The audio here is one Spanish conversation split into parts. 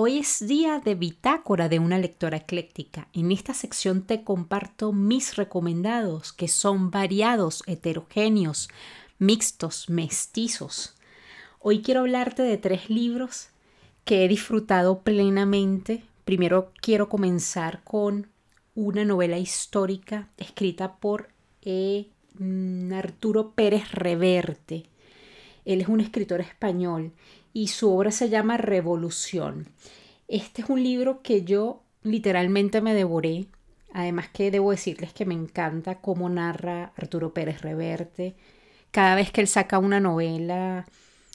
Hoy es día de bitácora de una lectora ecléctica. En esta sección te comparto mis recomendados, que son variados, heterogéneos, mixtos, mestizos. Hoy quiero hablarte de tres libros que he disfrutado plenamente. Primero quiero comenzar con una novela histórica escrita por e. Arturo Pérez Reverte. Él es un escritor español y su obra se llama Revolución. Este es un libro que yo literalmente me devoré. Además que debo decirles que me encanta cómo narra Arturo Pérez Reverte. Cada vez que él saca una novela,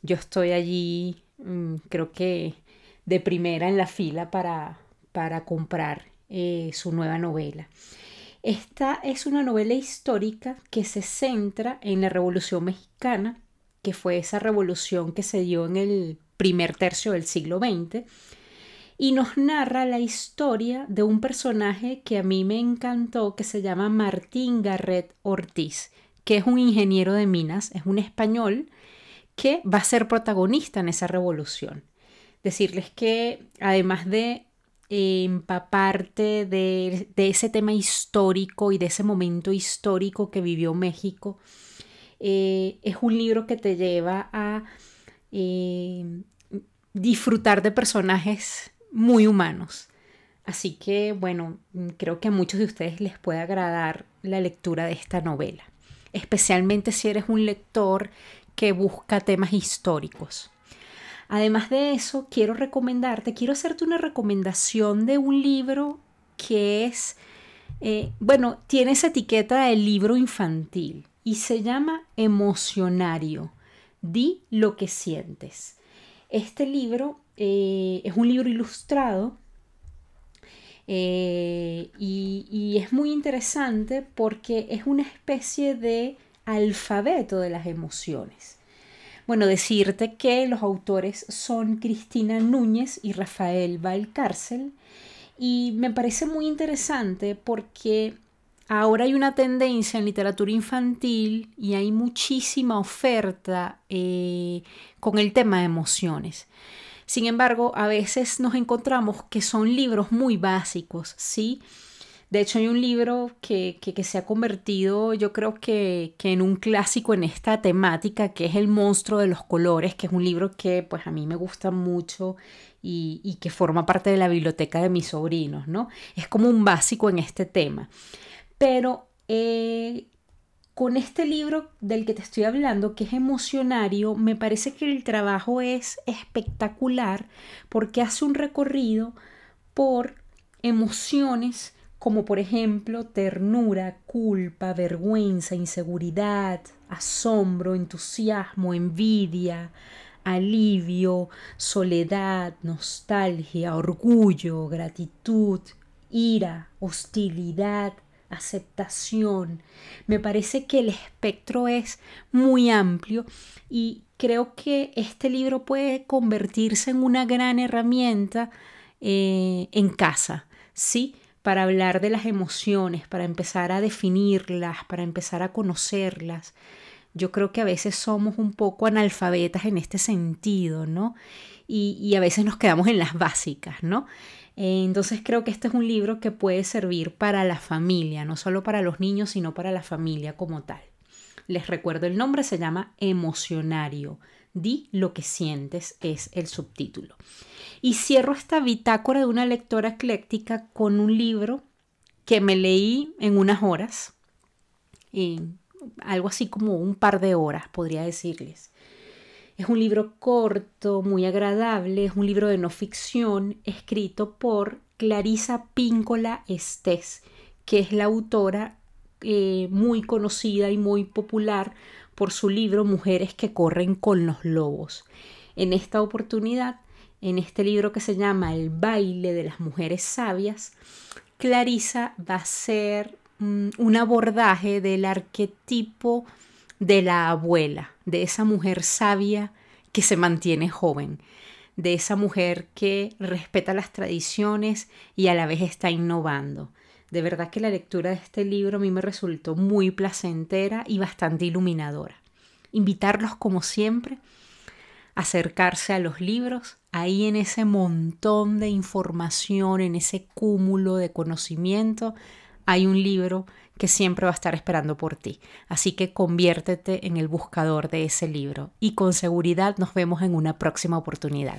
yo estoy allí, mm, creo que de primera en la fila para, para comprar eh, su nueva novela. Esta es una novela histórica que se centra en la Revolución Mexicana que fue esa revolución que se dio en el primer tercio del siglo XX, y nos narra la historia de un personaje que a mí me encantó, que se llama Martín Garret Ortiz, que es un ingeniero de minas, es un español que va a ser protagonista en esa revolución. Decirles que además de empaparte de, de ese tema histórico y de ese momento histórico que vivió México, eh, es un libro que te lleva a eh, disfrutar de personajes muy humanos. Así que, bueno, creo que a muchos de ustedes les puede agradar la lectura de esta novela, especialmente si eres un lector que busca temas históricos. Además de eso, quiero recomendarte, quiero hacerte una recomendación de un libro que es, eh, bueno, tiene esa etiqueta de libro infantil y se llama Emocionario. Di lo que sientes. Este libro eh, es un libro ilustrado eh, y, y es muy interesante porque es una especie de alfabeto de las emociones. Bueno, decirte que los autores son Cristina Núñez y Rafael Valcárcel y me parece muy interesante porque Ahora hay una tendencia en literatura infantil y hay muchísima oferta eh, con el tema de emociones. Sin embargo, a veces nos encontramos que son libros muy básicos, ¿sí? De hecho, hay un libro que, se ha convertido, yo creo que, en un clásico en esta temática, que es El monstruo de los colores, que es un libro que pues a mí me gusta mucho y, y que forma parte de la biblioteca de mis sobrinos, ¿no? Es como un básico en este tema. Pero eh, con este libro del que te estoy hablando, que es emocionario, me parece que el trabajo es espectacular porque hace un recorrido por emociones como por ejemplo ternura, culpa, vergüenza, inseguridad, asombro, entusiasmo, envidia, alivio, soledad, nostalgia, orgullo, gratitud, ira, hostilidad, aceptación. Me parece que el espectro es muy amplio y creo que este libro puede convertirse en una gran herramienta eh, en casa, ¿sí? Para hablar de las emociones, para empezar a definirlas, para empezar a conocerlas. Yo creo que a veces somos un poco analfabetas en este sentido, ¿no? Y, a veces nos quedamos en las básicas, ¿no? Entonces creo que este es un libro que puede servir para la familia, no solo para los niños, sino para la familia como tal. Les recuerdo el nombre, se llama Emocionario. Di lo que sientes es el subtítulo. Y cierro esta bitácora de una lectora ecléctica con un libro que me leí en unas horas, algo así como un par de horas, podría decirles. Es un libro corto, muy agradable, es un libro de no ficción escrito por Clarisa Píncola Estés, que es la autora eh, muy conocida y muy popular por su libro Mujeres que corren con los lobos. En esta oportunidad, en este libro que se llama El baile de las mujeres sabias, Clarisa va a ser un abordaje del arquetipo de la abuela, de esa mujer sabia que se mantiene joven, de esa mujer que respeta las tradiciones y a la vez está innovando. De verdad que la lectura de este libro a mí me resultó muy placentera y bastante iluminadora. Invitarlos como siempre a acercarse a los libros, ahí en ese montón de información, en ese cúmulo de conocimiento, hay un libro que siempre va a estar esperando por ti. Así que conviértete en el buscador de ese libro y con seguridad nos vemos en una próxima oportunidad.